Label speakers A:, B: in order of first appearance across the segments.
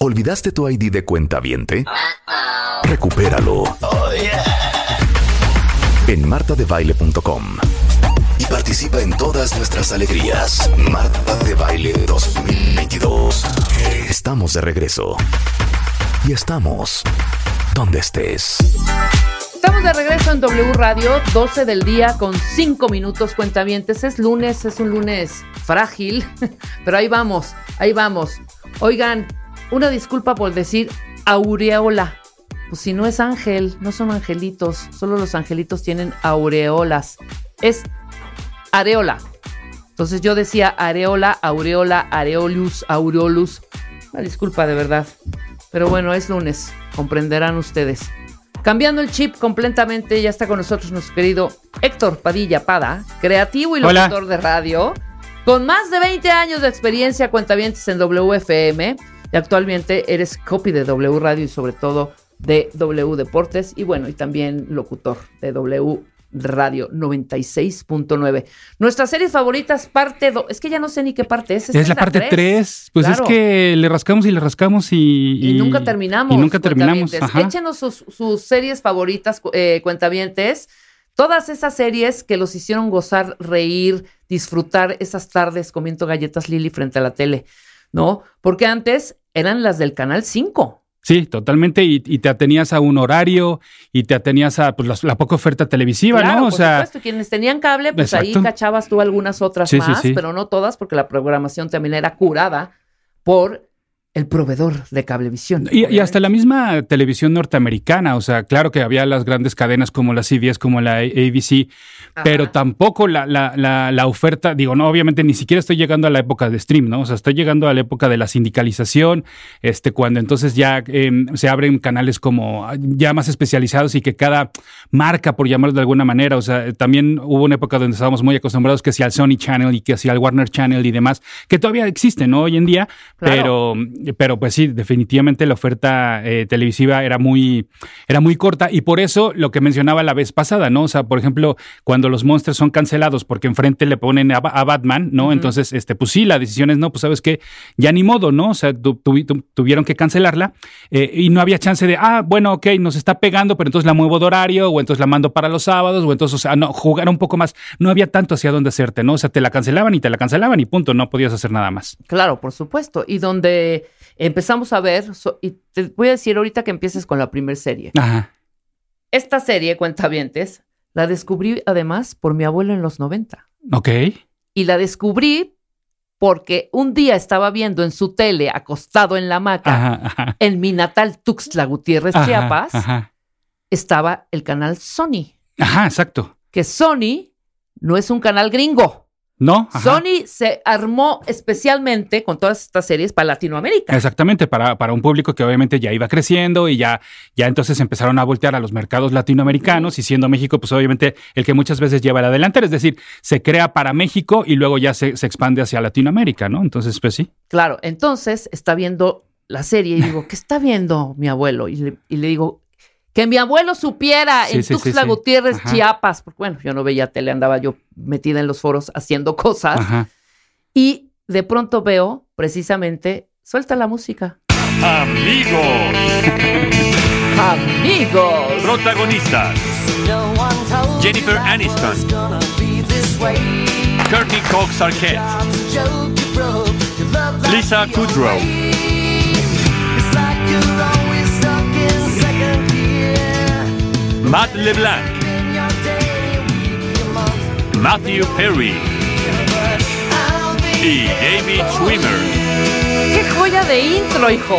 A: ¿Olvidaste tu ID de cuenta viente? Recupéralo. En martadebaile.com y participa en todas nuestras alegrías. Marta de Baile 2022. Estamos de regreso. Y estamos donde estés.
B: Estamos de regreso en W Radio, 12 del día con 5 minutos cuentavientes. Es lunes, es un lunes frágil, pero ahí vamos, ahí vamos. Oigan, una disculpa por decir aureola. Pues si no es ángel, no son angelitos, solo los angelitos tienen aureolas. Es areola. Entonces yo decía areola, aureola, areolus, aureolus. Una disculpa de verdad. Pero bueno, es lunes, comprenderán ustedes. Cambiando el chip completamente, ya está con nosotros nuestro querido Héctor Padilla Pada, creativo y locutor de radio, con más de 20 años de experiencia cuentavientes en WFM, y actualmente eres copy de W Radio y sobre todo de W Deportes, y bueno, y también locutor de W Radio 96.9. Nuestras series favoritas, parte 2. Es que ya no sé ni qué parte es.
C: Es, la, parte 3. Pues es que le rascamos y le rascamos y.
B: Y, nunca terminamos.
C: Y nunca terminamos.
B: Échenos sus, series favoritas, eh, cuentavientes. Todas esas series que los hicieron gozar, reír, disfrutar esas tardes comiendo galletas Lili frente a la tele, ¿no? Porque antes eran las del Canal 5.
C: Sí, totalmente. Y, te atenías a un horario y te atenías a pues, la, poca oferta televisiva, ¿no?
B: O por sea, supuesto. Quienes tenían cable, pues ahí cachabas tú algunas otras más, pero no todas, porque la programación también era curada por el proveedor de cablevisión.
C: Y, hasta la misma televisión norteamericana, o sea, claro que había las grandes cadenas como la CBS, como la ABC, pero tampoco la, la, la, oferta, digo, no, obviamente ni siquiera estoy llegando a la época de stream, ¿no? O sea, estoy llegando a la época de la sindicalización, este, cuando entonces ya em, se abren canales como ya más especializados y que cada marca, por llamarlo de alguna manera, o sea, también hubo una época donde estábamos muy acostumbrados que sea al Sony Channel y que sea al Warner Channel y demás, que todavía existen, ¿no? Hoy en día, pero pero pues sí, definitivamente la oferta eh, televisiva era muy, era muy corta y por eso lo que mencionaba la vez pasada, ¿no? O sea, por ejemplo, cuando los monsters son cancelados porque enfrente le ponen a, Batman, ¿no? Entonces, este, pues sí, la decisión es no, pues sabes que ya ni modo, ¿no? O sea, tuvieron que cancelarla eh, y no había chance de, ah, bueno, ok, nos está pegando, pero entonces la muevo de horario o entonces la mando para los sábados o entonces, o sea, no, jugar un poco más. No había tanto hacia dónde hacerte, ¿no? O sea, te la cancelaban y te la cancelaban y punto, no podías hacer nada más.
B: Claro, por supuesto. Y donde empezamos a ver, y te voy a decir ahorita que empieces con la primera serie. Ajá. Esta serie, Cuentavientes, la descubrí además por mi abuelo en los 90.
C: Ok.
B: Y la descubrí porque un día estaba viendo en su tele, acostado en la hamaca, en mi natal Tuxtla Gutiérrez, Chiapas, estaba el canal Sony.
C: Ajá, exacto.
B: Que Sony no es un canal gringo.
C: No.
B: Sony se armó especialmente con todas estas series para Latinoamérica.
C: Exactamente, para, para un público que obviamente ya iba creciendo y ya, ya entonces empezaron a voltear a los mercados latinoamericanos y siendo México, pues obviamente el que muchas veces lleva la delantera, es decir, se crea para México y luego ya se, expande hacia Latinoamérica, ¿no? Entonces, pues sí.
B: Claro, entonces está viendo la serie y digo, ¿qué está viendo mi abuelo? Y le, y le digo, que mi abuelo supiera en Tuxtla Gutiérrez, Chiapas, porque bueno, yo no veía tele, andaba yo metida en los foros haciendo cosas. Y de pronto veo precisamente, suelta la música.
D: Amigos.
B: Amigos.
D: Protagonistas. Jennifer Aniston. Courtney Cox Arquette. Lisa Kudrow. Matt LeBlanc, Matthew Perry y David Schwimmer.
B: ¡Qué joya de intro, hijo!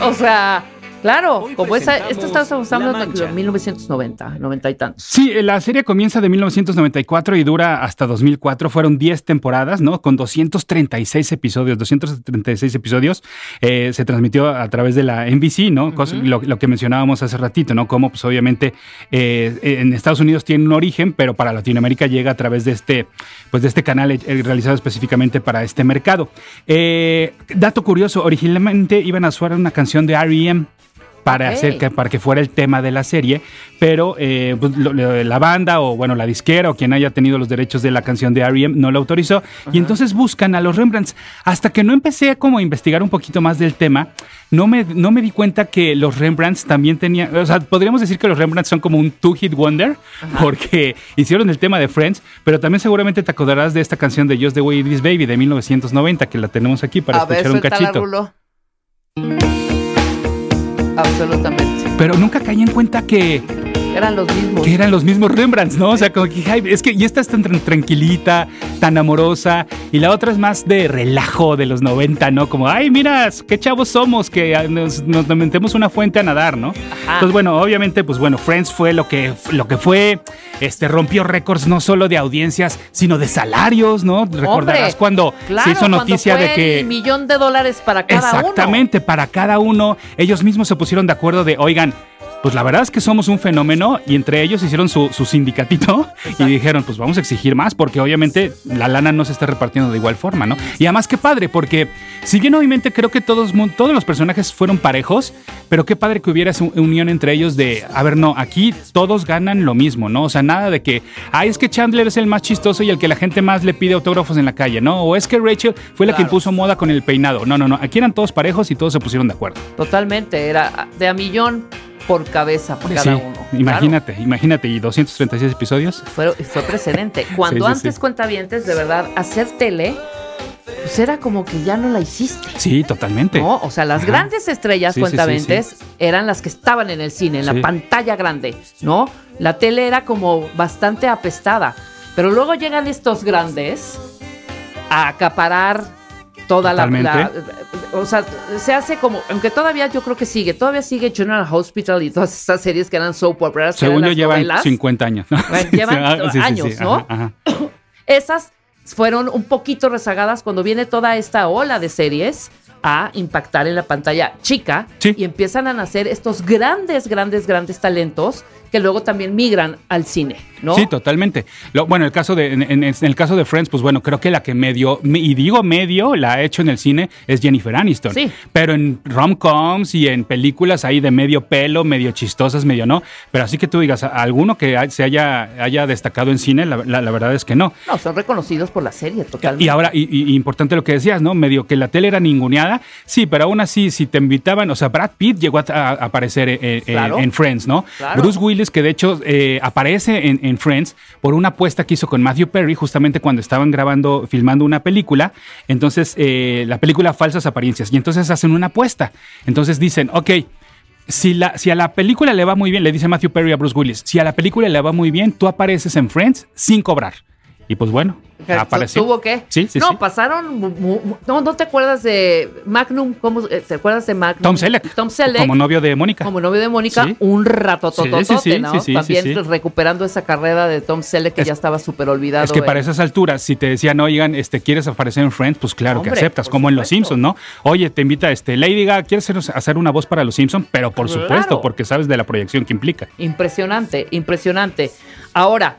B: O sea, Claro, como esa, esto estamos hablando de 1990, 90 y tantos.
C: Sí, la serie comienza de 1994 y dura hasta 2004. Fueron 10 temporadas, ¿no? Con 236 episodios, 236 episodios. Eh, se transmitió a través de la NBC, ¿no? lo, que mencionábamos hace ratito, ¿no? Como, pues, obviamente, eh, en Estados Unidos tiene un origen, pero para Latinoamérica llega a través de este, pues, de este canal eh, realizado específicamente para este mercado. dato curioso, originalmente iban a suar una canción de R.E.M., para hacer que, para que fuera el tema de la serie, pero eh, pues, lo- lo- la banda o bueno la disquera o quien haya tenido los derechos de la canción de R.E.M. no lo autorizó y entonces buscan a los Rembrandts. Hasta que no empecé a como a investigar un poquito más del tema, no me, no me di cuenta que los Rembrandts también tenían, o sea, podríamos decir que los Rembrandts son como un two-hit wonder porque hicieron el tema de Friends, pero también seguramente te acordarás de esta canción de Just the Way It Is Baby de 1990 que la tenemos aquí para
B: a ver,
C: escuchar un
B: la
C: cachito.
B: Absolutamente.
C: Pero nunca caí en cuenta que,
B: Eran los mismos.
C: que eran los mismos Rembrandts, ¿no? O sea, como que ay, es que y esta es tan tran- tranquilita, tan amorosa, y la otra es más de relajo de los 90, ¿no? Como, ay, mira, qué chavos somos, que ah, nos, nos metemos una fuente a nadar, ¿no? Entonces, bueno, obviamente, pues bueno, Friends fue lo que, lo que fue, este, rompió récords no solo de audiencias, sino de salarios, ¿no? Recordarás cuando
B: claro,
C: se hizo noticia de que...
B: El millón de dólares para cada uno.
C: Exactamente, para cada uno, ellos mismos se pusieron de acuerdo de, oigan, pues la verdad es que somos un fenómeno y entre ellos hicieron su, su sindicatito y dijeron, pues vamos a exigir más porque obviamente la lana no se está repartiendo de igual forma, ¿no? Y además qué padre, porque si bien obviamente creo que todos, todos los personajes fueron parejos, pero qué padre que hubiera esa unión entre ellos de, a ver, no, aquí todos ganan lo mismo, ¿no? O sea, nada de que, ay, es que Chandler es el más chistoso y el que la gente más le pide autógrafos en la calle, ¿no? O es que Rachel fue la que
B: Claro.
C: impuso moda con el peinado. No, no, no, aquí eran todos parejos y todos se pusieron de acuerdo.
B: Totalmente, era de a millón por cabeza por cada
C: Sí,
B: uno.
C: Imagínate, imagínate, y 236 episodios.
B: Fue, fue precedente. Cuando
C: Sí,
B: antes cuentavientes, de verdad, hacer tele, pues era como que ya no la hiciste.
C: Sí, totalmente.
B: ¿no? O sea, las
C: Ajá.
B: grandes estrellas
C: Sí, sí, sí,
B: cuentavientes eran las que estaban en el cine, en la pantalla grande, ¿no? La tele era como bastante apestada. Pero luego llegan estos grandes a acaparar toda la, O sea, se hace como. Aunque todavía yo creo que sigue. Todavía sigue General Hospital y todas estas series que eran soap operas.
C: Según yo, llevan
B: novelas.
C: 50 años. ¿no?
B: Bueno, llevan
C: ah, sí,
B: años,
C: sí,
B: ¿no?
C: ajá, ajá.
B: Esas fueron un poquito rezagadas cuando viene toda esta ola de series a impactar en la pantalla chica
C: Sí.
B: y empiezan a nacer estos grandes, grandes, grandes talentos que luego también migran al cine, ¿no?
C: Sí, totalmente. Lo- bueno, el caso de, en, en- en el caso de Friends, pues bueno, creo que la que medio, me- y digo medio, la ha hecho en el cine es Jennifer Aniston.
B: Sí.
C: Pero en rom-coms y en películas ahí de medio pelo, medio chistosas, medio no. Pero así que tú digas, ¿a- alguno que se haya, haya destacado en cine, la, la- la verdad es que no.
B: No, son reconocidos por la serie totalmente.
C: Y ahora, y, importante lo que decías, ¿no? Medio que la tele era ninguneada. Sí, pero aún así, si te invitaban, o sea, Brad Pitt llegó a, a aparecer eh, eh,
B: Claro.
C: en Friends, ¿no?
B: Claro.
C: Bruce Que de hecho eh, aparece en, en Friends por una apuesta que hizo con Matthew Perry justamente cuando estaban grabando, filmando una película. Entonces, eh, la película Falsas Apariencias. Y entonces hacen una apuesta. Entonces dicen, ok. Si, la, si a la película le va muy bien, le dice Matthew Perry a Bruce Willis, si a la película le va muy bien, tú apareces en Friends sin cobrar. Y pues bueno,
B: ¿Tu-
C: apareció.
B: ¿Tuvo qué?
C: Sí, sí,
B: no,
C: sí.
B: pasaron. No, ¿no te acuerdas de Magnum? ¿Cómo, eh, ¿Te acuerdas de Magnum?
C: Tom Selleck.
B: Tom Selleck.
C: Como novio de Mónica.
B: como novio de Mónica,
C: Sí.
B: un rato
C: Sí, sí, sí,
B: ¿no? También recuperando esa carrera de Tom Selleck que
C: Es-
B: ya estaba súper olvidado.
C: Es que para esas alturas, si te decían, oigan, este, ¿quieres aparecer en Friends? Pues claro que aceptas, como en Los. Simpsons, ¿no? Oye, te invita este, Lady Gaga, ¿quieres hacer, hacer una voz para Los Simpsons? Pero por
B: Claro.
C: supuesto, porque sabes de la proyección que implica.
B: Impresionante, impresionante. Ahora,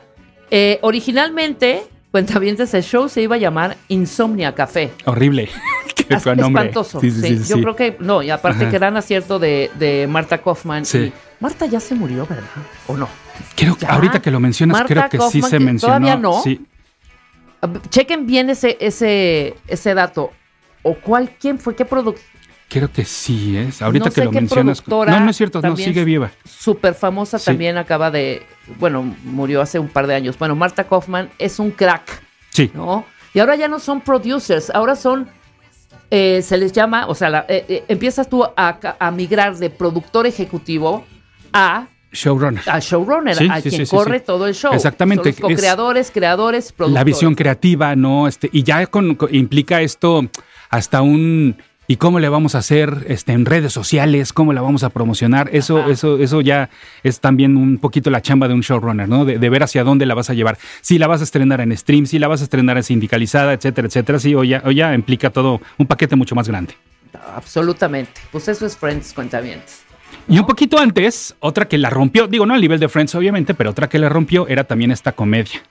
B: eh, originalmente, Cuentavientes, el show se iba a llamar Insomnia Café.
C: Horrible. Qué.
B: Espantoso.
C: Sí, sí,
B: sí. Yo creo que, no, y aparte
C: Ajá.
B: que gran acierto de, de Marta Kaufman.
C: Sí.
B: Y Marta ya se murió, ¿verdad? ¿O no?
C: Creo que
B: Ya.
C: ahorita que lo mencionas,
B: Marta
C: creo que sí se
B: que
C: mencionó.
B: todavía no.
C: Sí.
B: Chequen bien ese, ese, ese dato. ¿O cuál, quién fue, qué producto?
C: Creo que sí es. Ahorita
B: No
C: que lo mencionas. No, no es cierto, no, sigue viva.
B: Súper famosa
C: Sí.
B: también acaba de, bueno, murió hace un par de años. Bueno, Marta Kaufman es un crack,
C: Sí.
B: ¿no? Y ahora ya no son producers, ahora son, eh, se les llama, o sea, la- eh, eh, empiezas tú a, a migrar de productor ejecutivo a,
C: Showrunner.
B: a showrunner,
C: Sí,
B: a
C: sí,
B: quien corre todo el show.
C: Exactamente,
B: Son los
C: es-
B: co-creadores, creadores, productores.
C: la visión creativa, ¿no? Este, y ya con- implica esto hasta un ¿y cómo le vamos a hacer este, en redes sociales? ¿Cómo la vamos a promocionar? Eso,
B: Ajá.
C: eso, eso ya es también un poquito la chamba de un showrunner, ¿no? De, de ver hacia dónde la vas a llevar. Si la vas a estrenar en stream, si la vas a estrenar en sindicalizada, etcétera, etcétera. Sí, o ya, o ya implica todo un paquete mucho más grande.
B: Absolutamente. Pues eso es Friends Cuentavientes.
C: Y un poquito antes, otra que la rompió, digo, no al nivel de Friends, obviamente, pero otra que la rompió era también esta comedia.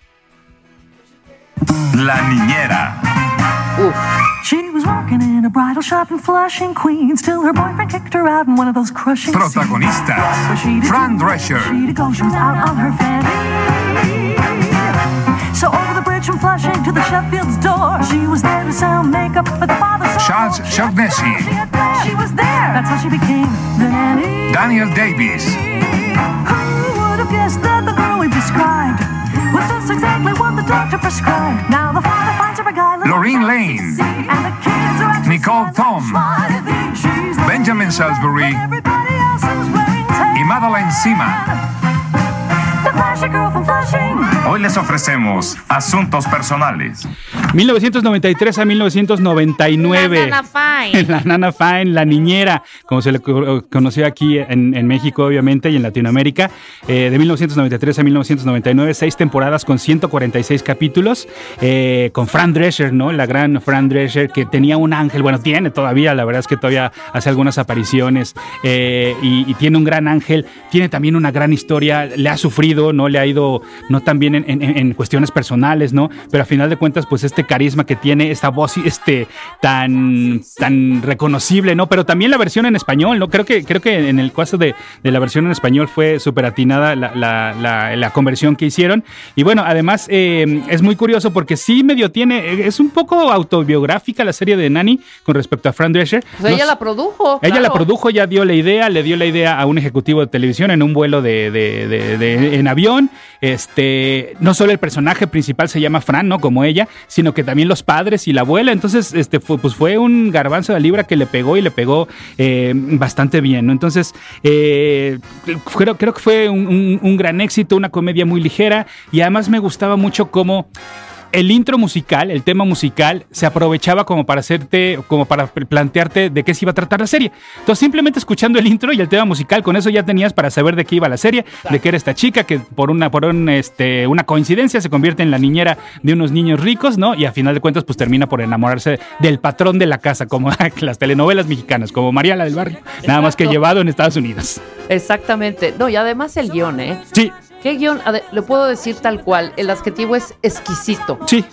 E: La niñera.
B: Uf.
E: She was working in a bridal shop in Flushing, Queens, till her boyfriend kicked her out in one of those crushing scenes.
F: Protagonistas,
E: she did
F: Fran Drescher.
E: She did go, she was out on her fanny. So over the bridge from Flushing to the Sheffield's door, she was there to sell makeup for the father.
F: Charles
E: she had planned. She was there. That's how she became the nanny.
F: Daniel Davis,
E: Who would have guessed that the girl we described which is exactly what the doctor prescribed. Now the father finds her a guy.
F: Lorraine Lane. Nicole
E: Tom.
F: Benjamin Salisbury. and Madeline
E: Seaman.
G: Hoy les ofrecemos asuntos personales.
C: 1993 a 1999.
B: La Nana Fine.
C: La Nana Fine, la niñera, como se le co- conoció aquí en, en México, obviamente, y en Latinoamérica. Eh, de 1993 a 1999, seis temporadas con 146 capítulos, eh, con Fran Drescher, ¿no? La gran Fran Drescher, que tenía un ángel, bueno, tiene todavía, la verdad es que todavía hace algunas apariciones, eh, y, y tiene un gran ángel, tiene también una gran historia, le ha sufrido, ¿no? Le ha ido, no tan bien en, en- en cuestiones personales, ¿no? Pero a final de cuentas, pues este carisma que tiene, esta voz este, tan, tan reconocible, ¿no? Pero también la versión en español, ¿no? Creo que, creo que en el caso de, de la versión en español fue súper atinada la, la- la- la conversión que hicieron. Y bueno, además eh, es muy curioso porque sí medio tiene, es un poco autobiográfica la serie de Nani con respecto a Fran Drescher.
B: Pues ella la produjo.
C: ella la produjo, ya dio la idea, le dio la idea a un ejecutivo de televisión en un vuelo de, de- de- de- en avión. Este, no solo el personaje principal se llama Fran, ¿no? Como ella, sino que también los padres y la abuela. Entonces, este, fue, pues fue un garbanzo de libra que le pegó y le pegó eh, bastante bien, ¿no? Entonces, eh, creo, que fue un gran éxito, una comedia muy ligera y además me gustaba mucho cómo el intro musical, el tema musical, se aprovechaba como para hacerte, como para pl- plantearte de qué se iba a tratar la serie. Entonces, simplemente escuchando el intro y el tema musical, con eso ya tenías para saber de qué iba la serie, de qué era esta chica que por una, por un, este, una coincidencia se convierte en la niñera de unos niños ricos, ¿no? Y a final de cuentas, pues termina por enamorarse del patrón de la casa, como las telenovelas mexicanas, como María la del Barrio, nada más que llevado en Estados Unidos.
B: Exactamente. No, y además el guion, ¿eh?
C: Sí,
B: ¿Qué guion? Le puedo decir tal cual. El adjetivo es exquisito.
C: sí,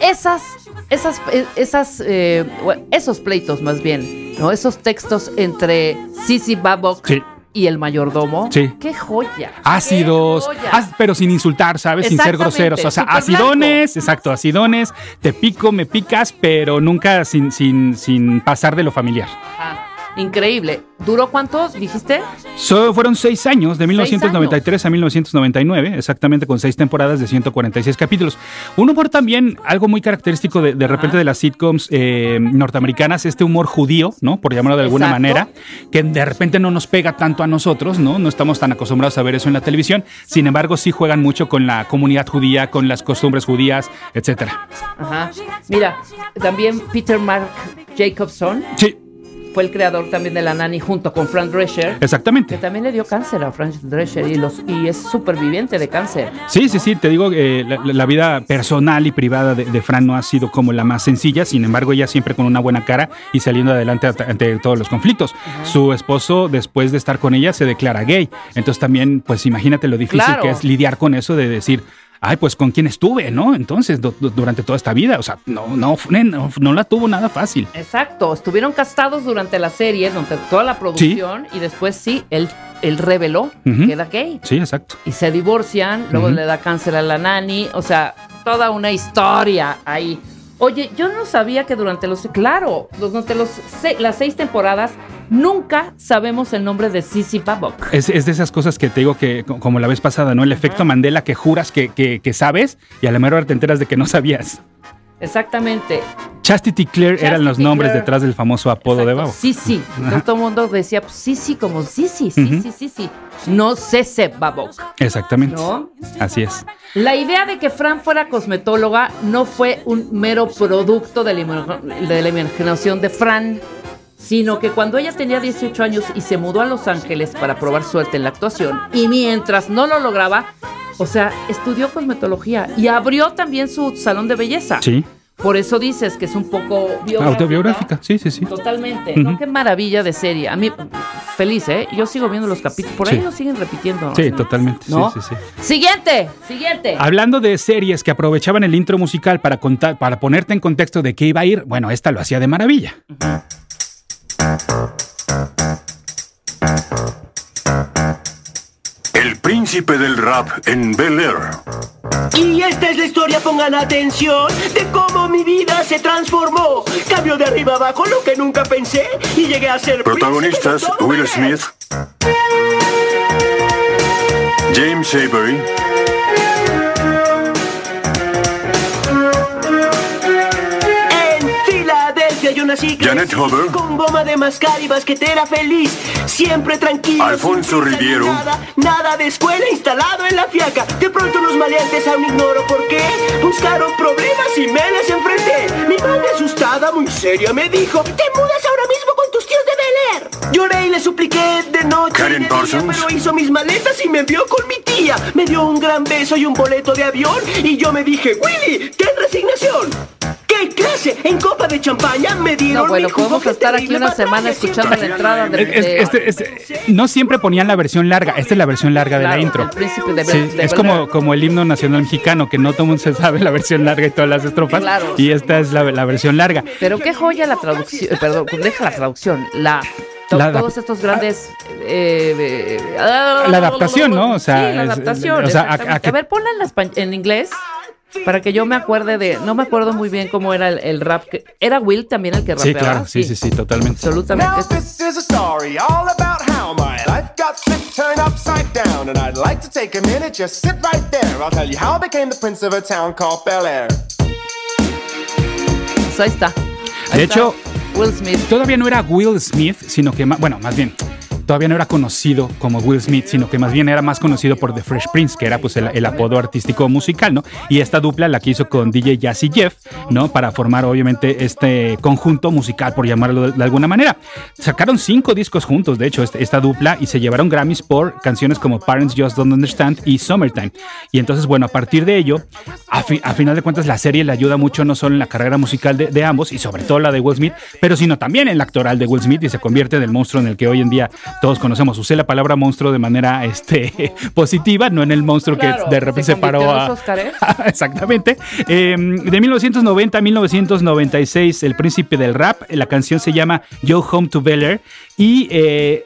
B: Esas, esas, esas, eh, esos pleitos más bien, ¿no? Esos textos entre Sissy Babok
C: Sí.
B: y el mayordomo.
C: Sí.
B: ¡Qué joya!
C: ácidos,
B: ¡Qué joya!
C: as- pero sin insultar, ¿sabes? Sin ser groseros. O sea, acidones, exacto, acidones, te pico, me picas, pero nunca sin, sin, sin pasar de lo familiar.
B: Ah, increíble. ¿Duró cuánto, dijiste?
C: So- fueron seis años, de 1993 a 1999, exactamente con seis temporadas de 146 capítulos. Un humor también, algo muy característico de, de repente de las sitcoms eh, norteamericanas, este humor judío, ¿no? Por llamarlo de alguna
B: Exacto.
C: manera, que de repente no nos pega tanto a nosotros, ¿no? No estamos tan acostumbrados a ver eso en la televisión. Sin embargo, sí juegan mucho con la comunidad judía, con las costumbres judías, etcétera.
B: Ajá. Mira, también Peter Mark Jacobson
C: Sí,
B: fue el creador también de la Nani junto con Frank Drescher. Que
C: exactamente.
B: también le dio cáncer a Frank Drescher y, los, y es superviviente de cáncer.
C: Sí, sí, sí, te digo, eh, la, la vida personal y privada de, de Fran no ha sido como la más sencilla, sin embargo, ella siempre con una buena cara y saliendo adelante ante, todos los conflictos. Su esposo, después de estar con ella, se declara gay. Entonces también, pues imagínate lo difícil
B: Claro.
C: que es lidiar con eso de decir, ay, pues con quién estuve, ¿no? Entonces, du- du- durante toda esta vida, o sea, no, no, no, no la tuvo nada fácil.
B: Exacto, estuvieron casados durante la serie, durante toda la producción, y después sí, él, él reveló que era gay.
C: Sí, exacto.
B: Y se divorcian, luego le da cáncer a la nani, o sea, toda una historia ahí. Oye, yo no sabía que durante los, claro, durante los, las seis temporadas, nunca sabemos el nombre de Sissy Babok.
C: Es, es de esas cosas que te digo que, co- como la vez pasada, ¿no? El efecto Mandela que juras que, que, que sabes y a la mera hora te enteras de que no sabías.
B: Exactamente.
C: Chastity Claire eran los nombres
B: Claire.
C: detrás del famoso apodo de Babo.
B: Sí, sí. Entonces todo el mundo decía, pues, sí, sí, como sí, sí, sí,
C: Ujú.
B: sí, sí, sí. No Cese Babok,
C: Exactamente.
B: ¿no?
C: Así es.
B: La idea de que Fran fuera cosmetóloga no fue un mero producto de la, de la imaginación de Fran, sino que cuando ella tenía 18 años y se mudó a Los Ángeles para probar suerte en la actuación, y mientras no lo lograba, o sea, estudió cosmetología y abrió también su salón de belleza.
C: Sí.
B: Por eso dices que es un poco biográfica.
C: Autobiográfica, sí, sí, sí.
B: Totalmente. ¿no? Qué maravilla de serie. A mí, feliz, ¿eh? Yo sigo viendo los capítulos. Por ahí
C: Sí.
B: lo siguen repitiendo.
C: Sí, totalmente. sí,
B: ¿No?
C: sí, sí.
B: Siguiente, siguiente.
C: Hablando de series que aprovechaban el intro musical para contar, para ponerte en contexto de qué iba a ir, bueno, esta lo hacía de maravilla.
H: El príncipe del rap en Bel Air.
I: Y esta es la historia, pongan atención, de cómo mi vida se transformó. Cambio de arriba abajo lo que nunca pensé y llegué a ser
H: Protagonistas Will. Smith, James Avery,
I: Yo nací
H: Janet Huber.
I: con goma de mascar y basquetera feliz, siempre tranquilo.
H: Alfonso Riviero.
I: Nada, nada de escuela instalado en la fiaca. De pronto unos maleantes aún ignoro por qué buscaron problemas y me les enfrenté. Mi madre asustada, muy seria, me dijo: Te mudas ahora mismo con tus tíos de Bel Air. Lloré y le supliqué de noche.
H: Karen
I: día,
H: Parsons.
I: pero hizo mis maletas y me envió con mi tía. Me dio un gran beso y un boleto de avión. Y yo me dije, Willy, ten resignación. ¿Qué clase? En copa de champaña me dieron
B: No, bueno,
I: mi jugo
B: podemos
I: que
B: estar aquí una semana escuchando la entrada de... De-
C: este- este- no siempre ponían la versión larga, esta es la versión larga de la intro.
B: el príncipe de Bel-
C: Sí,
B: de
C: es como, como el himno nacional mexicano, que no todo el mundo se sabe la versión larga y todas las estrofas.
B: Claro.
C: Y esta es la, la versión larga.
B: Pero qué joya la traducción, perdón, deja la traducción, la...
C: La
B: todos estos grandes... eh, eh,
C: La adaptación, ¿no? O sea,
B: sí, la
C: es-
B: adaptación.
C: o sea, a- a
B: exactamente.
C: que-
B: a ver, ponla en, en inglés para que yo me acuerde de... No me acuerdo muy bien cómo era el, el rap. que- ¿Era Will también el que
C: Sí,
B: rapeaba?
C: claro, sí, sí, sí, totalmente.
B: Absolutamente.
J: Now this is a story all about how my life got flipped, turned upside down, and I'd like to take a minute, just sit right there. I'll tell you how I became the prince of a town called Bel Air.
B: Pues ahí está. Ahí
C: De
B: está
C: hecho,
B: Will Smith.
C: Todavía no era Will Smith, sino que, bueno, más bien, todavía no era conocido como Will Smith, sino que más bien era más conocido por The Fresh Prince, que era pues el, apodo artístico musical, ¿no? Y esta dupla la que hizo con DJ Jazzy Jeff, ¿no? Para formar obviamente este conjunto musical, por llamarlo de, alguna manera. Sacaron cinco discos juntos, de hecho, este- esta dupla, y se llevaron Grammys por canciones como Parents Just Don't Understand y Summertime. Y entonces, bueno, a partir de ello, a final de cuentas, la serie le ayuda mucho no solo en la carrera musical de, de ambos, y sobre todo la de Will Smith, pero sino también en la actoral de Will Smith, y se convierte en el monstruo en el que hoy en día todos conocemos. Usé la palabra monstruo de manera este, positiva, no en el monstruo
B: Claro,
C: que de repente se, paró a...
B: los Óscares.
C: Exactamente. Eh, de 1990 a 1996, El Príncipe del Rap. La canción se llama Yo Home to Bel Air. Y eh,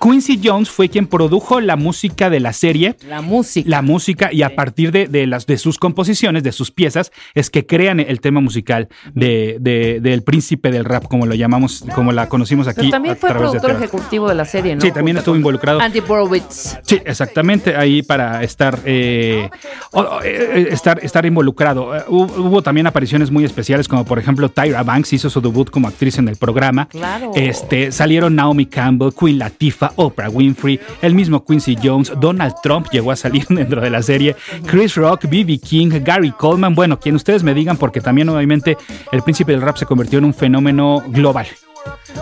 C: Quincy Jones fue quien produjo la música de la serie.
B: La música.
C: La música, y a partir de, de las, de sus composiciones, de sus piezas, es que crean el tema musical de, de- del Príncipe del Rap, como lo llamamos, como la conocimos aquí.
B: Pero también fue productor ejecutivo de la serie, ¿no?
C: Sí, también estuvo involucrado.
B: Andy Borowitz.
C: Sí, exactamente, ahí para estar, eh, o, eh, estar, estar involucrado. Eh, hubo, hubo también apariciones muy especiales, como por ejemplo Tyra Banks hizo su debut como actriz en el programa.
B: Claro.
C: Este, salieron Naomi Campbell, Queen Latifah, Oprah Winfrey, el mismo Quincy Jones, Donald Trump llegó a salir dentro de la serie, Chris Rock, B.B. King, Gary Coleman, bueno, quien ustedes me digan, porque también obviamente el príncipe del rap se convirtió en un fenómeno global.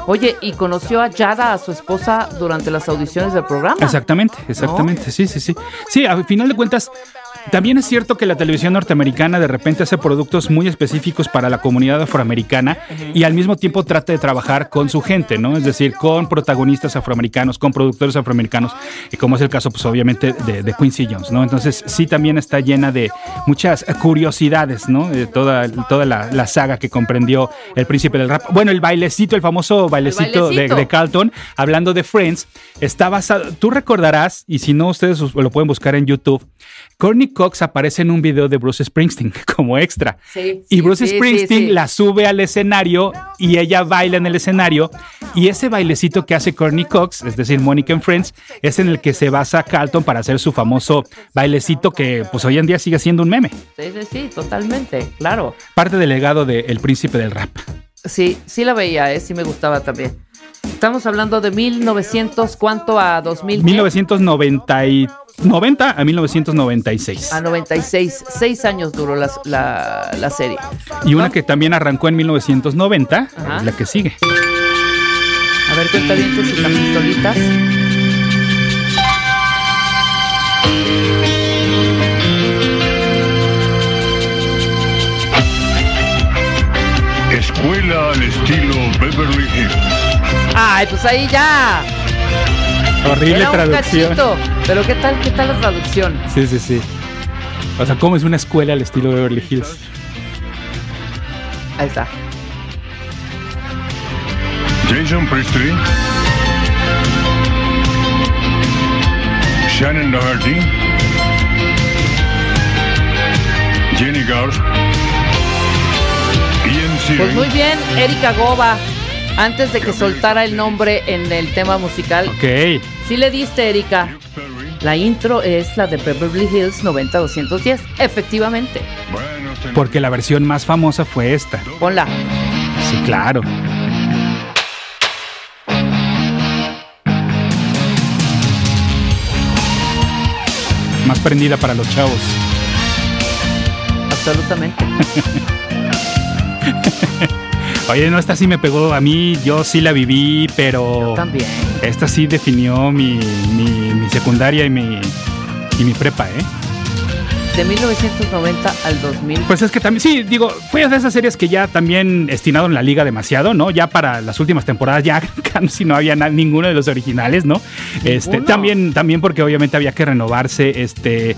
B: Oye, y conoció a Yada, a su esposa, durante las audiciones del programa.
C: Exactamente, exactamente, sí, sí, sí. Sí, al final de cuentas, también es cierto que la televisión norteamericana de repente hace productos muy específicos para la comunidad afroamericana y al mismo tiempo trata de trabajar con su gente, ¿no? Es decir, con protagonistas afroamericanos, con productores afroamericanos, y como es el caso, pues obviamente de, de Quincy Jones, ¿no? Entonces sí también está llena de muchas curiosidades, ¿no? De toda, toda la, la saga que comprendió el príncipe del rap. Bueno, el bailecito, el famoso bailecito, de-
B: bailecito.
C: de Carlton, hablando de Friends, está basado. Tú recordarás, y si no, ustedes us- lo pueden buscar en YouTube. Courtney Cox aparece en un video de Bruce Springsteen como extra.
B: Sí,
C: y Bruce
B: sí,
C: Springsteen
B: sí,
C: la sube al escenario y ella baila en el escenario. Y ese bailecito que hace Courtney Cox, es decir, Mónica en Friends, es en el que se basa Carlton para hacer su famoso bailecito que pues hoy en día sigue siendo un meme.
B: Sí, sí, sí, totalmente, claro.
C: Parte del legado del príncipe del rap.
B: Sí, sí la veía, ¿eh? sí me gustaba también. Estamos hablando de 1900, ¿cuánto a 2000?
C: 1990 y- 90 a 1996.
B: A 96, seis años duró la, la, la serie.
C: Y una que también arrancó en 1990,
B: Ajá.
C: la que sigue.
B: A ver, cuentavientes y las pistolitas.
F: Escuela al estilo Beverly Hills.
B: Ay, pues ahí ya.
C: Horrible
B: Era un
C: traducción.
B: cachito. Pero ¿qué tal, qué tal la traducción?
C: Sí, sí, sí. O sea, ¿cómo es una escuela al estilo Beverly Hills?
B: Ahí está.
F: Jason Priestley. Shannon Doherty. Jenny Garth. Ian
B: Pues
F: Searing.
B: muy bien, Erika Goba. Antes de que soltara el nombre en el tema musical,
C: Ok.
B: sí le diste, Erika. La intro es la de Beverly Hills 90210. Efectivamente.
C: Porque la versión más famosa fue esta.
B: Ponla.
C: Sí, claro. Más prendida para los chavos.
B: Absolutamente.
C: Oye, no, esta sí me pegó a mí, yo sí la viví, pero
B: También.
C: esta sí definió mi, mi- mi secundaria y mi, y mi prepa, ¿eh?
B: De 1990 al 2000.
C: Pues es que también, sí, digo, fue de esas series que ya también estinaron la liga demasiado, ¿no? Ya para las últimas temporadas ya casi no había ninguno de los originales, ¿no? Este,
B: Ninguno.
C: también, también porque obviamente había que renovarse, este.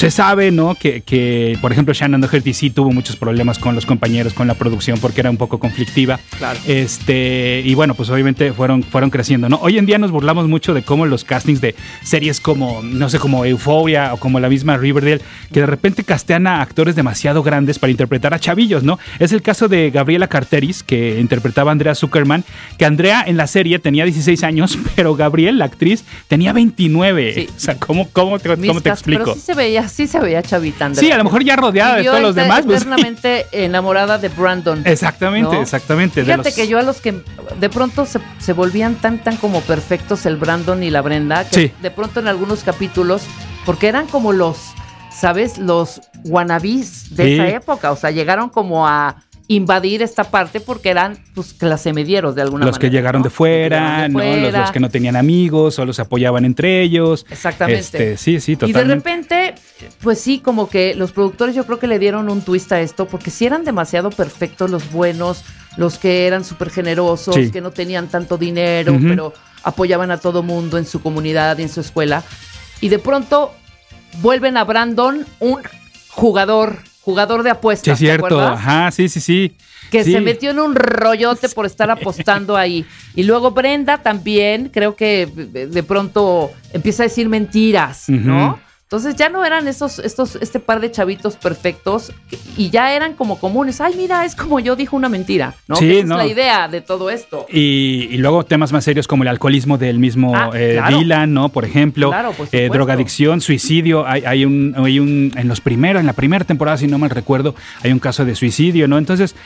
C: Se sabe, ¿no? Que, que, por ejemplo, Shannon Doherty sí tuvo muchos problemas con los compañeros, con la producción, porque era un poco conflictiva.
B: Claro.
C: Este, y bueno, pues obviamente fueron, fueron creciendo, ¿no? Hoy en día nos burlamos mucho de cómo los castings de series como, no sé, como Euphoria o como la misma Riverdale, que de repente castean a actores demasiado grandes para interpretar a chavillos, ¿no? Es el caso de Gabriela Carteris, que interpretaba a Andrea Zuckerman, que Andrea en la serie tenía 16 años, pero Gabriel, la actriz, tenía 29.
B: Sí.
C: O sea, ¿cómo, cómo, te, cómo te explico?
B: Pero sí se veía, sí se veía chavita, Andrea.
C: Sí, a lo mejor ya rodeada de todos los demás. pues, sí.
B: eternamente enamorada de Brandon.
C: Exactamente,
B: ¿no?
C: exactamente. de
B: Fíjate
C: los-
B: que yo a los que de pronto se, se volvían tan, tan como perfectos el Brandon y la Brenda, que
C: Sí.
B: de pronto en algunos capítulos, porque eran como los, ¿sabes? Los wannabes de
C: Sí.
B: esa época. O sea, llegaron como a invadir esta parte porque eran, pues, clase medieros de alguna
C: los
B: manera.
C: que llegaron
B: ¿no?
C: de fuera,
B: Llegaron
C: ¿no?
B: de
C: Los,
B: fuera.
C: los que no tenían amigos, solo se apoyaban entre ellos.
B: Exactamente.
C: Este, sí, sí,
B: Y de
C: totalmente.
B: repente, pues sí, como que los productores yo creo que le dieron un twist a esto, porque si eran demasiado perfectos los buenos, los que eran súper generosos,
C: Sí.
B: que no tenían tanto dinero, pero apoyaban a todo mundo en su comunidad y en su escuela. Y de pronto vuelven a Brandon un jugador, jugador de
C: Sí,
B: apuestas.
C: es
B: ¿te
C: cierto. Ajá, sí, sí, sí.
B: que
C: Sí.
B: se metió en un rollote por estar apostando ahí. Y luego Brenda también, creo que de de pronto empieza a decir mentiras, ¿no? Entonces ya no eran esos, estos, este par de chavitos perfectos y ya eran como comunes. Ay, mira, es como yo dijo una mentira, ¿no?
C: Sí,
B: Que esa
C: no.
B: es la idea de todo esto.
C: Y, y luego temas más serios como el alcoholismo del mismo
B: Ah,
C: eh,
B: claro.
C: Dylan, ¿no? Por ejemplo,
B: Claro, por
C: eh, drogadicción, suicidio. Hay, hay un, hay un, en los primeros, en la primera temporada, si no mal recuerdo, hay un caso de suicidio, ¿no? Entonces,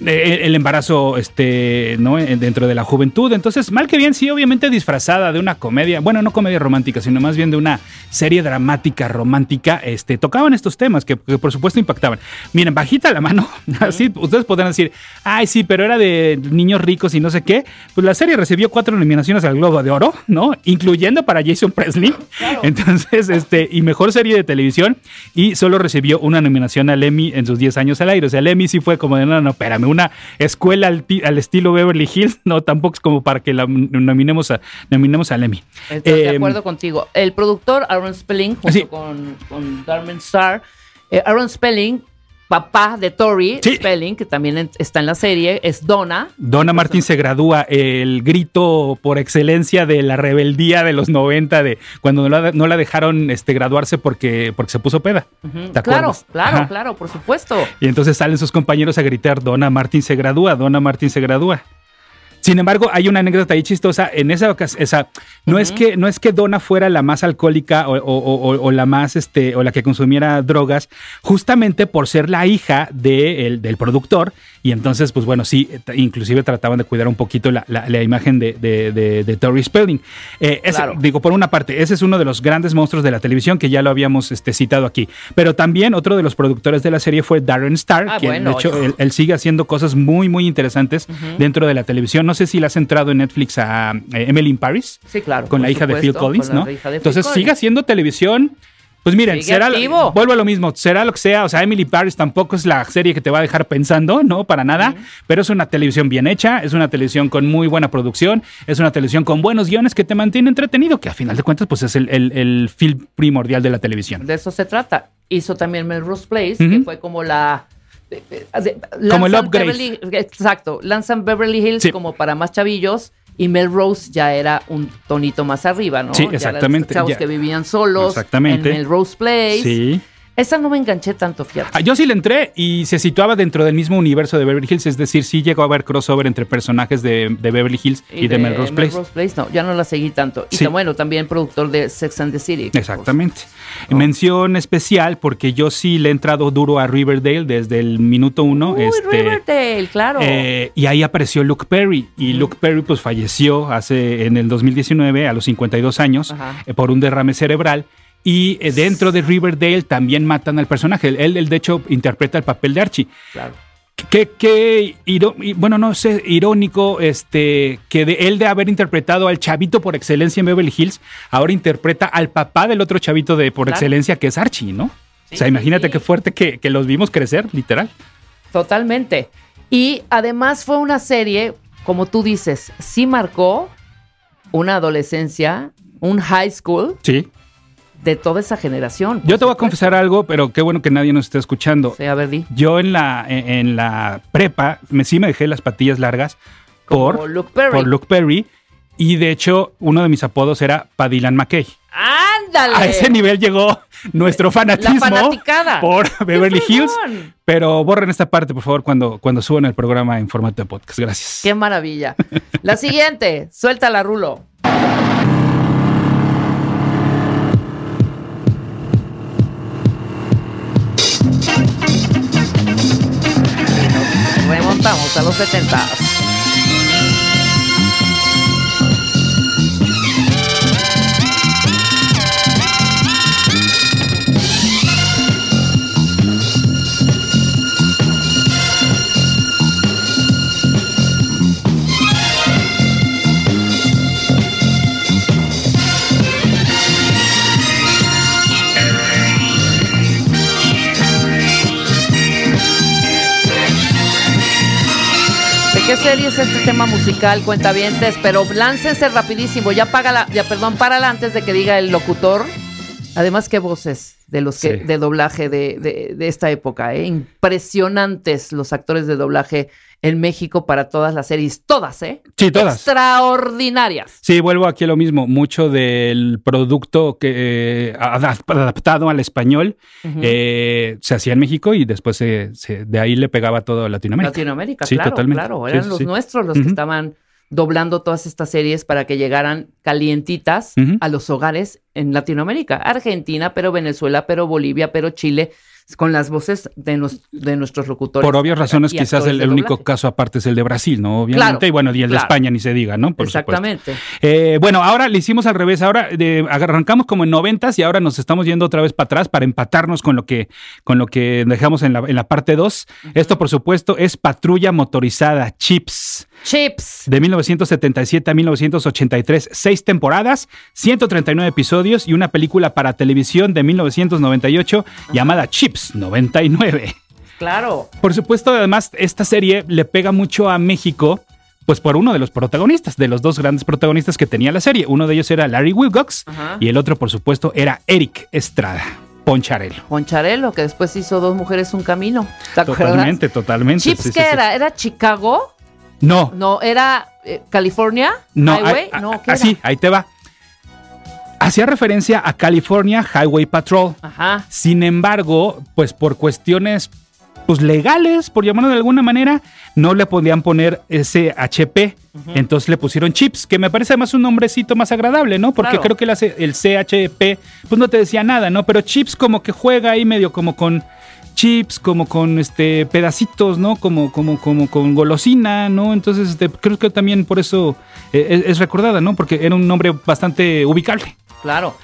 C: el embarazo, este, ¿no? Eh, Dentro de la juventud. Entonces, mal que bien, sí, obviamente disfrazada de una comedia, bueno, no comedia romántica, sino más bien de una serie dramática romántica, este, tocaban estos temas que, que por supuesto impactaban. Miren, bajita la mano, así ustedes podrán decir, ay, sí, pero era de niños ricos y no sé qué. Pues la serie recibió cuatro nominaciones al Globo de Oro, ¿no? Incluyendo para Jason Presley. Entonces, este, y mejor serie de televisión, y solo recibió una nominación al Emmy en sus 10 años al aire. O sea, el Emmy sí fue como de, no, no, espérame, una escuela al, ti- al estilo Beverly Hills, no, tampoco es como para que la nominemos, a, nominemos al Emmy.
B: Estoy de
C: Eh,
B: acuerdo contigo. El productor Aaron Spelling, junto
C: Sí.
B: con, con Darren Star, eh, Aaron Spelling, papá de Tori
C: Sí.
B: Spelling, que también está en la serie, es Donna.
C: Donna Martin se gradúa, el grito por excelencia de la rebeldía de los 90, de cuando no la, no la dejaron este, graduarse porque, porque se puso peda. ¿Te
B: Claro,
C: acuerdas?
B: claro,
C: Ajá.
B: claro, por supuesto.
C: Y entonces salen sus compañeros a gritar, Donna Martin se gradúa, Donna Martin se gradúa. Sin embargo, hay una anécdota ahí chistosa. En esa ocasión, esa, no, es que, no es que Donna fuera la más alcohólica o, o- o- o la más, este, o la que consumiera drogas, justamente por ser la hija de el- del productor. Y entonces, pues bueno, sí, inclusive trataban de cuidar un poquito la, la- la imagen de, de, de- de Tori Spelling. Eh, ese-
B: Claro.
C: Digo, por una parte, ese es uno de los grandes monstruos de la televisión que ya lo habíamos este, citado aquí. Pero también otro de los productores de la serie fue Darren Star,
B: Ah,
C: quien
B: bueno,
C: de hecho él sigue haciendo cosas muy, muy interesantes dentro de la televisión. No sé si le has entrado en Netflix a eh, Emily in Paris.
B: Sí, claro.
C: Con la hija de Phil Collins,
B: con la
C: ¿no?
B: hija de Phil
C: Entonces
B: Collins.
C: sigue haciendo televisión. Pues miren,
B: Sigue
C: será,
B: activo.
C: vuelvo a lo mismo, será lo que sea, o sea, Emily Paris tampoco es la serie que te va a dejar pensando, no, para nada, pero es una televisión bien hecha, es una televisión con muy buena producción, es una televisión con buenos guiones que te mantiene entretenido, que a final de cuentas pues es el, el, el film primordial de la televisión.
B: De eso se trata. Hizo también Melrose Place, que fue como la...
C: Como el upgrade.
B: Beverly- exacto, lanzan Beverly Hills
C: Sí.
B: como para más chavillos y Melrose ya era un tonito más arriba, ¿no?
C: Sí,
B: Ya
C: exactamente,
B: Chavos
C: ya.
B: que vivían solos
C: Exactamente.
B: en Melrose Place.
C: Sí.
B: Esa no me enganché tanto, fíjate.
C: Ah, Yo sí le entré y se situaba dentro del mismo universo de Beverly Hills, es decir, sí llegó a haber crossover entre personajes de, de Beverly Hills y, de, Melrose Place.
B: no, ya no la seguí tanto. Y
C: Sí.
B: bueno, también productor de Sex and the City.
C: Exactamente. Mención especial porque yo sí le he entrado duro a Riverdale desde el minuto uno.
B: Uy,
C: este,
B: Riverdale, claro.
C: eh, y ahí apareció Luke Perry. Y Luke Perry pues falleció hace en el 2019 a los 52 años eh, por un derrame cerebral. Y eh, dentro de Riverdale también matan al personaje. Él, él, de hecho, interpreta el papel de Archie.
B: claro.
C: Qué, qué bueno, no sé, irónico, este, que de él de haber interpretado al chavito por excelencia en Beverly Hills, ahora interpreta al papá del otro chavito de por
B: Claro.
C: excelencia, que es Archie, ¿no?
B: Sí,
C: o sea, imagínate
B: sí.
C: qué fuerte que, que los vimos crecer, literal.
B: Totalmente. Y además fue una serie, como tú dices, sí marcó una adolescencia, un high school
C: Sí.
B: De toda esa generación.
C: Yo te voy a confesar algo, pero qué bueno que nadie nos esté escuchando.
B: Sí, a ver, di.
C: Yo en la, en, en la prepa, me, sí me dejé las patillas largas
B: Como
C: por
B: Luke Perry.
C: por Luke Perry. Y de hecho, uno de mis apodos era Padilan McKay.
B: ¡Ándale!
C: A ese nivel llegó nuestro fanatismo por Beverly
B: ¡Qué
C: Hills. Pero borren esta parte, por favor, cuando, cuando suban el programa en formato de podcast. Gracias.
B: ¡Qué maravilla! La siguiente, suéltala, Rulo. Remontamos a los 70. Es este tema musical, cuentavientes? Pero láncense rapidísimo, ya págala, ya perdón, párala antes de que diga el locutor. Además, qué voces de los que,
C: Sí.
B: de doblaje de, de- de esta época, ¿eh? Impresionantes los actores de doblaje en México para todas las series, todas, ¿eh?
C: Sí, todas.
B: Extraordinarias.
C: Sí, vuelvo aquí a lo mismo. Mucho del producto que eh, adap- adaptado al español eh, se hacía en México y después se- se- de ahí le pegaba todo a Latinoamérica.
B: Latinoamérica,
C: Sí,
B: claro,
C: totalmente.
B: claro. Eran
C: sí,
B: los
C: sí.
B: nuestros los que estaban doblando todas estas series para que llegaran calientitas a los hogares en Latinoamérica. Argentina, pero Venezuela, pero Bolivia, pero Chile, con las voces de, nos- de nuestros locutores.
C: Por obvias razones, quizás el, único caso aparte es el de Brasil, ¿no? Obviamente.
B: Claro,
C: y bueno, y el de. España ni se diga, ¿no? Por.
B: Exactamente.
C: Eh, bueno, ahora le hicimos al revés. Ahora de- arrancamos como en noventas y ahora nos estamos yendo otra vez para atrás para empatarnos con lo que, con lo que dejamos en la, en la parte 2. Esto, por supuesto, es Patrulla Motorizada Chips.
B: Chips.
C: De 1977 a 1983, seis temporadas, 139 episodios y una película para televisión de 1998 llamada Chips 99.
B: Claro.
C: Por supuesto, además, esta serie le pega mucho a México, pues por uno de los protagonistas, de los dos grandes protagonistas que tenía la serie. Uno de ellos era Larry Wilcox
B: Ajá.
C: y el otro, por supuesto, era Eric Estrada, Poncharelo.
B: Poncharelo, que después hizo Dos Mujeres, Un Camino.
C: Totalmente, totalmente.
B: Chips,
C: sí, sí,
B: ¿qué
C: sí.
B: era? ¿Era Chicago?
C: No,
B: No, era eh, California.
C: no,
B: Highway. no, ¿qué era?
C: así, ahí te va. Hacía referencia a California Highway Patrol.
B: Ajá.
C: Sin embargo, pues por cuestiones pues legales, por llamarlo de alguna manera, no le podían poner ese HP. Entonces le pusieron chips, que me parece además un nombrecito más agradable, ¿no? Porque
B: Claro.
C: creo que el, el CHP, pues no te decía nada, ¿no? Pero chips como que juega ahí medio como con chips, como con este pedacitos, ¿no? Como, como, como con golosina, ¿no? Entonces este, creo que también por eso eh, es, recordada, ¿no? Porque era un nombre bastante ubicable.
B: Claro.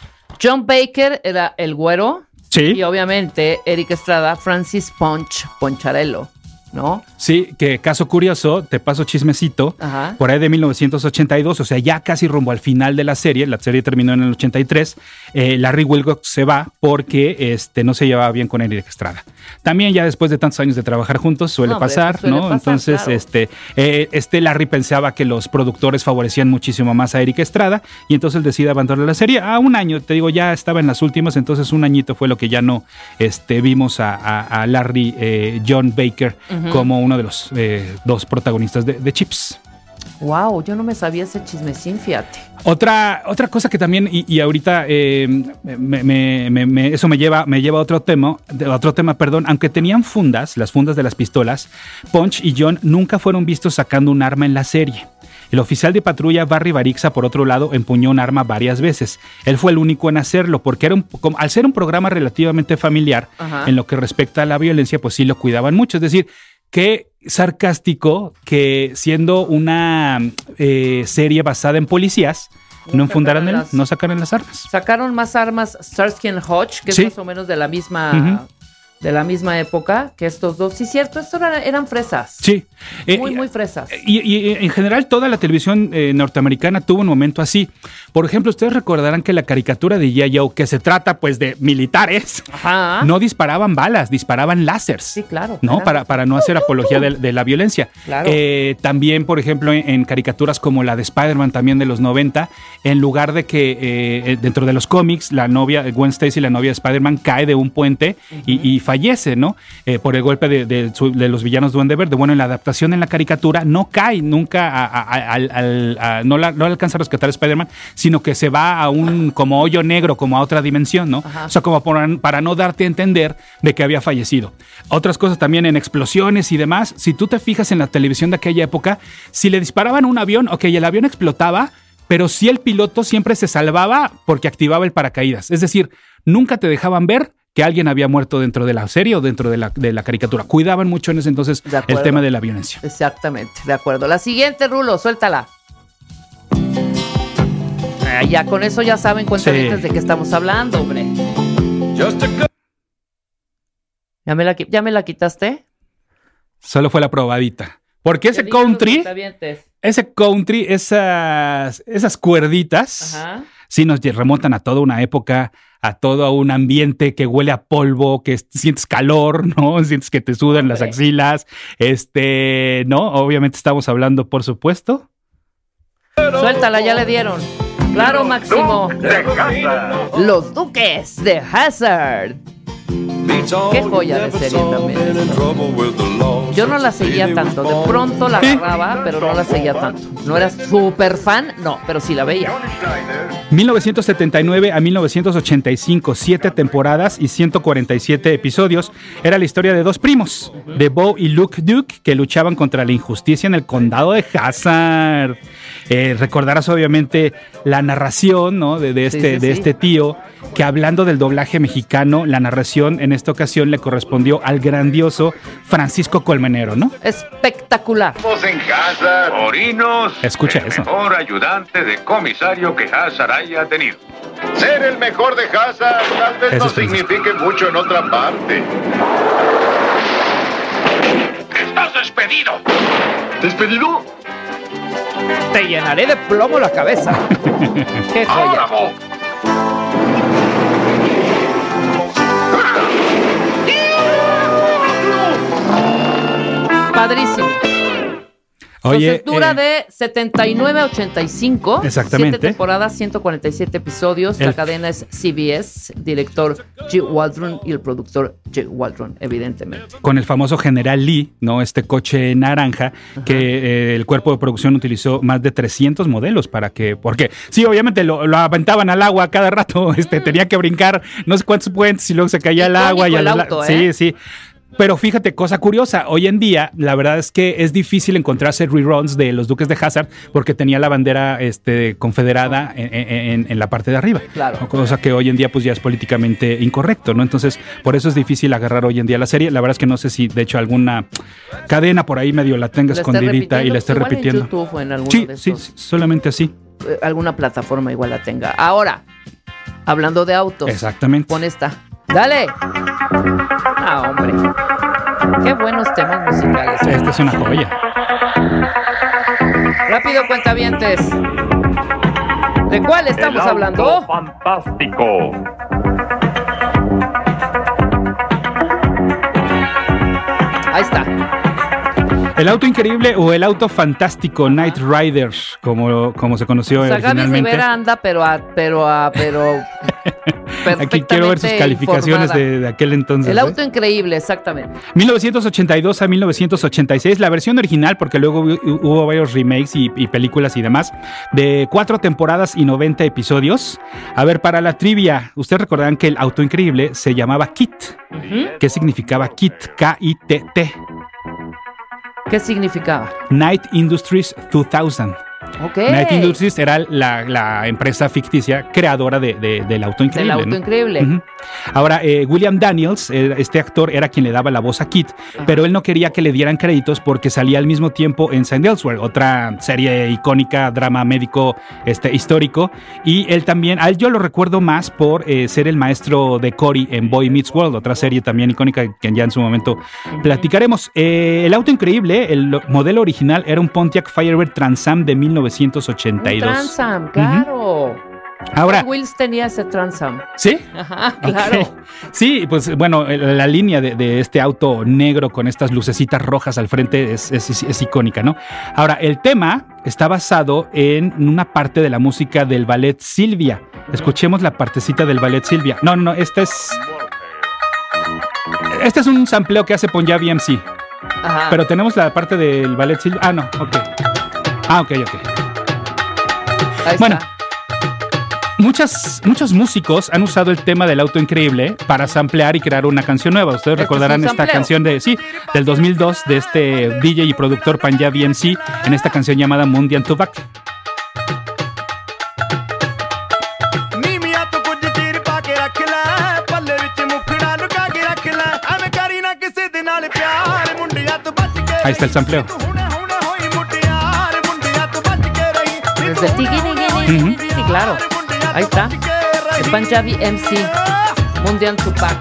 B: John Baker era el güero.
C: Sí.
B: Y obviamente Eric Estrada, Francis Ponch Poncharello. ¿no?
C: Sí, que caso curioso, te paso chismecito,
B: Ajá.
C: por ahí de 1982, o sea, ya casi rumbo al final de la serie, la serie terminó en el 83, eh, Larry Wilcox se va porque este, no se llevaba bien con Eric Estrada. También ya después de tantos años de trabajar juntos suele
B: No,
C: pasar,
B: suele
C: ¿no?
B: pasar,
C: Entonces,
B: claro.
C: este, eh, este Larry pensaba que los productores favorecían muchísimo más a Eric Estrada y entonces él decide abandonar la serie a un año, te digo, ya estaba en las últimas, entonces un añito fue lo que ya no este, vimos a, a- a Larry eh, John Baker como uno de los eh, dos protagonistas de, de Chips.
B: Wow, yo no me sabía ese chismecín, fíjate.
C: Otra, otra cosa que también, y, y ahorita eh, me- me- me- me- eso me lleva, me lleva a otro tema, otro tema, perdón, aunque tenían fundas, las fundas de las pistolas, Punch y John nunca fueron vistos sacando un arma en la serie. El oficial de patrulla Barry Barixa, por otro lado, empuñó un arma varias veces. Él fue el único en hacerlo, porque era un- al ser un programa relativamente familiar,
B: Ajá.
C: en lo que respecta a la violencia, pues sí lo cuidaban mucho. Es decir, qué sarcástico que siendo una eh, serie basada en policías, no enfundaran el,
B: las-
C: no sacaran las armas.
B: Sacaron más armas Starsky and Hodge, que
C: Sí.
B: es más o menos de la misma. De la misma época que estos dos. Sí, cierto, estos eran, eran fresas.
C: Sí. Eh,
B: muy, muy fresas.
C: Y, y, en general toda la televisión eh, norteamericana tuvo un momento así. Por ejemplo, ustedes recordarán que la caricatura de G.I. Que se trata pues de militares,
B: Ajá.
C: no disparaban balas, disparaban láseres.
B: Sí, claro.
C: ¿no?
B: claro.
C: Para, para no hacer apología de, de la violencia.
B: Claro.
C: Eh, también, por ejemplo, en, en caricaturas como la de Spider-Man también de los 90, en lugar de que eh, eh, dentro de los cómics la novia, Gwen Stacy, la novia de Spider-Man, cae de un puente y, y fallece, ¿no? Eh, por el golpe de, de su- de los villanos Duende Verde. Bueno, en la adaptación en la caricatura no cae nunca, a- a- a- no, la, no la alcanza a rescatar a Spider-Man, sino que se va a un como hoyo negro, como a otra dimensión, ¿no?
B: Ajá.
C: O sea, como por- para no darte a entender de que había fallecido. Otras cosas también en explosiones y demás. Si tú te fijas en la televisión de aquella época, si le disparaban a un avión, ok, el avión explotaba, pero si el piloto siempre se salvaba porque activaba el paracaídas. Es decir, nunca te dejaban ver que alguien había muerto dentro de la serie o dentro de la, de la caricatura. Cuidaban mucho en ese entonces el tema de la violencia.
B: Exactamente, de acuerdo. La siguiente, Rulo, suéltala. Ya con eso ya saben cuentavientes
C: Sí.
B: de qué estamos hablando, hombre. ¿Ya me la, ya me la quitaste?
C: Solo fue la probadita. Porque ese country, ese country, esas, esas cuerditas,
B: Ajá.
C: sí nos remontan a toda una época, a todo un ambiente que huele a polvo, que es- sientes calor, ¿no? Sientes que te sudan las axilas. Este, ¿no? Obviamente estamos hablando, por supuesto.
B: Suéltala, ya le dieron. Claro, Máximo. Los Duques de Hazard. Qué joya de serie también. Yo no la seguía tanto. De pronto la agarraba, pero no la seguía tanto. No era súper fan, no, pero sí la veía.
C: 1979 a 1985, siete temporadas y 147 episodios. Era la historia de dos primos, de Bo y Luke Duke, que luchaban contra la injusticia en el condado de Hazard. Eh, recordarás obviamente la narración ¿no? de, de
B: Sí,
C: este,
B: sí,
C: de
B: sí.
C: este tío, que hablando del doblaje mexicano, la narración en esta ocasión le correspondió al grandioso Francisco Colmenero, ¿no?
B: Espectacular.
K: Estamos en casa, Orinos.
C: Escucha
K: el
C: eso.
K: mejor ayudante de comisario que Hazard haya tenido. Ser el mejor de Hazard tal vez
C: Eso
K: no
C: Francisco.
K: signifique mucho en otra parte. ¡Estás despedido! ¿Despedido?
B: Te llenaré de plomo la cabeza. Qué
K: Ahora,
B: joya. Padrísimo.
C: Oye,
B: Entonces dura
C: eh,
B: de 79 a 85.
C: Exactamente.
B: Siete temporadas, 147 episodios. La
C: El-
B: cadena es CBS, director G. Waldron y el productor G. Waldron, evidentemente.
C: con el famoso General Lee, ¿no? Este coche naranja que eh, el cuerpo de producción utilizó más de 300 modelos para que, porque sí, obviamente lo, lo aventaban al agua cada rato, este, tenía que brincar no sé cuántos puentes y luego se caía al
B: Icónico
C: agua y
B: el
C: al
B: auto,
C: sí,
B: ¿eh?
C: sí. Pero fíjate, cosa curiosa, hoy en día la verdad es que es difícil encontrarse reruns de los Duques de Hazard porque tenía la bandera este, confederada en, en- en la parte de arriba.
B: Claro.
C: Cosa que hoy en día pues ya es políticamente incorrecto, ¿no? Entonces, por eso es difícil agarrar hoy en día la serie. La verdad es que no sé si de hecho alguna cadena por ahí medio la tenga
B: La
C: escondidita y la esté
B: igual
C: repitiendo.
B: En YouTube o en alguno
C: Sí,
B: de
C: sí,
B: estos,
C: sí, solamente así.
B: eh, alguna plataforma igual la tenga. Ahora, hablando de autos.
C: Exactamente.
B: Pon esta. ¡Dale! Ah, hombre. Qué buenos temas musicales.
C: Esta es una joya.
B: Rápido, cuentavientes. ¿De cuál estamos
D: El
B: hablando?
D: Fantástico.
B: Ahí está.
C: El auto increíble o el auto fantástico Night Rider, como, como se conoció
B: O sea, Gaby
C: originalmente.
B: Rivera anda, pero a, pero a, pero.
C: Aquí quiero ver sus calificaciones de, de aquel entonces.
B: El
C: ¿eh?
B: auto increíble, exactamente.
C: 1982 a 1986, la versión original, porque luego hubo, varios remakes y, y películas y demás, de cuatro temporadas y 90 episodios. A ver, para la trivia, ustedes recordarán que el auto increíble se llamaba KIT. ¿Qué significaba KIT? K-I-T-T.
B: ¿Qué significaba?
C: Night Industries 2000.
B: Ok.
C: Night Industries era la, la empresa ficticia creadora de- de- del auto
B: Del
C: increíble.
B: auto
C: ¿no?
B: increíble.
C: Ujú. Ahora, eh, William Daniels, eh, este actor, era quien le daba la voz a Kit, pero él no quería que le dieran créditos porque salía al mismo tiempo en St. Elsewhere, otra serie icónica, drama médico este, histórico. Y él también, a él yo lo recuerdo más por eh, ser el maestro de Cory en Boy Meets World, otra serie también icónica que ya en su momento platicaremos. El auto increíble, el modelo original era un Pontiac Firebird Trans Am de 1982.
B: Un Transam, claro.
C: Ahora,
B: Hot Wheels tenía ese Transam.
C: ¿sí?
B: Ajá, claro.
C: Sí, pues bueno, la línea de, de este auto negro con estas lucecitas rojas al frente es, es- es icónica, ¿no? Ahora, el tema está basado en una parte de la música del ballet Silvia. Escuchemos la partecita del ballet Silvia. No, no, no, esta es... Este es un sampleo que hace Punjabi MC.
B: Ajá.
C: Pero tenemos la parte del ballet Silvia. Ah, no, ok. Ah, ok, ok. bueno, muchas, muchos músicos han usado el tema del auto increíble para samplear y crear una canción nueva. Ustedes recordarán esta canción de, sí, del 2002 de este DJ y productor Punjabi MC en esta canción llamada Mundian
J: Tubac.
C: Ahí está el sampleo.
B: Desde Tigini, Gini, Gini, claro. Ahí está. El Punjabi MC. Mundial Tupac.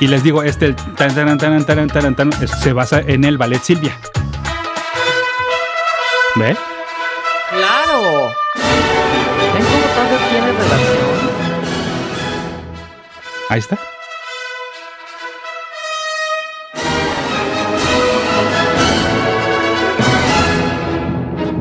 C: Y les digo, este el tan, tan, tan, tan, tan, tan, es- se basa en el ballet Silvia. ¿Ve?
B: Claro. ¿Ven cómo todo tiene relación?
C: Ahí está.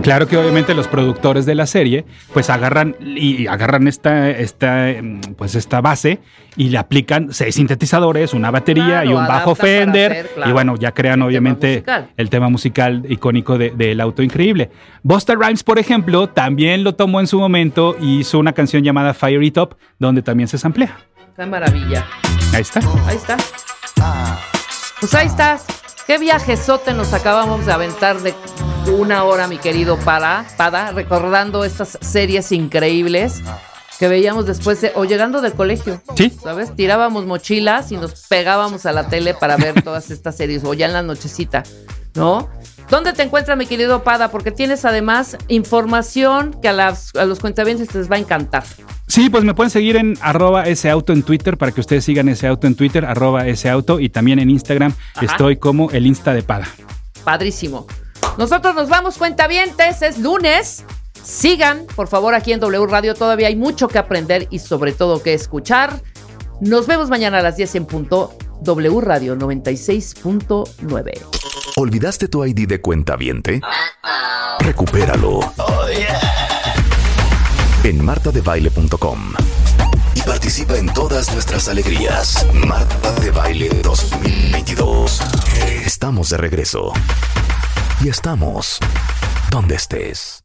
C: Claro que obviamente los productores de la serie pues agarran y agarran esta, esta, em, pues esta base y le aplican seis sintetizadores, una batería
B: Claro,
C: y un bajo Fender
B: hacer, claro,
C: y bueno, ya crean obviamente el tema musical icónico de- del auto increíble. Busta Rhymes, por ejemplo, también lo tomó en su momento y hizo una canción llamada Fire It Up donde también se samplea.
B: Qué maravilla.
C: Ahí está.
B: Ahí está. Pues ahí estás. Qué viajezote nos acabamos de aventar de una hora, mi querido Pada, Pada, recordando estas series increíbles que veíamos después de, o llegando del colegio.
C: Sí.
B: ¿Sabes? Tirábamos mochilas y nos pegábamos a la tele para ver todas estas series, o ya en la nochecita, ¿no? ¿Dónde te encuentras, mi querido Pada? Porque tienes además información que a, las, a los cuentavientes les va a encantar.
C: Sí, pues me pueden seguir en arroba ese auto en Twitter para que ustedes sigan ese auto en Twitter, arroba ese auto y también en Instagram
B: Ajá.
C: estoy como el Insta de Pada.
B: Padrísimo. Nosotros nos vamos, cuentavientes, es lunes. Sigan, por favor, aquí en W Radio. Todavía hay mucho que aprender y sobre todo que escuchar. Nos vemos mañana a las 10 en punto. W Radio 96.9.
A: ¿Olvidaste tu ID de cuenta viente? Recupéralo. En martadebaile.com. Y participa en todas nuestras alegrías. Marta de Baile 2022. Estamos de regreso. Y estamos donde estés.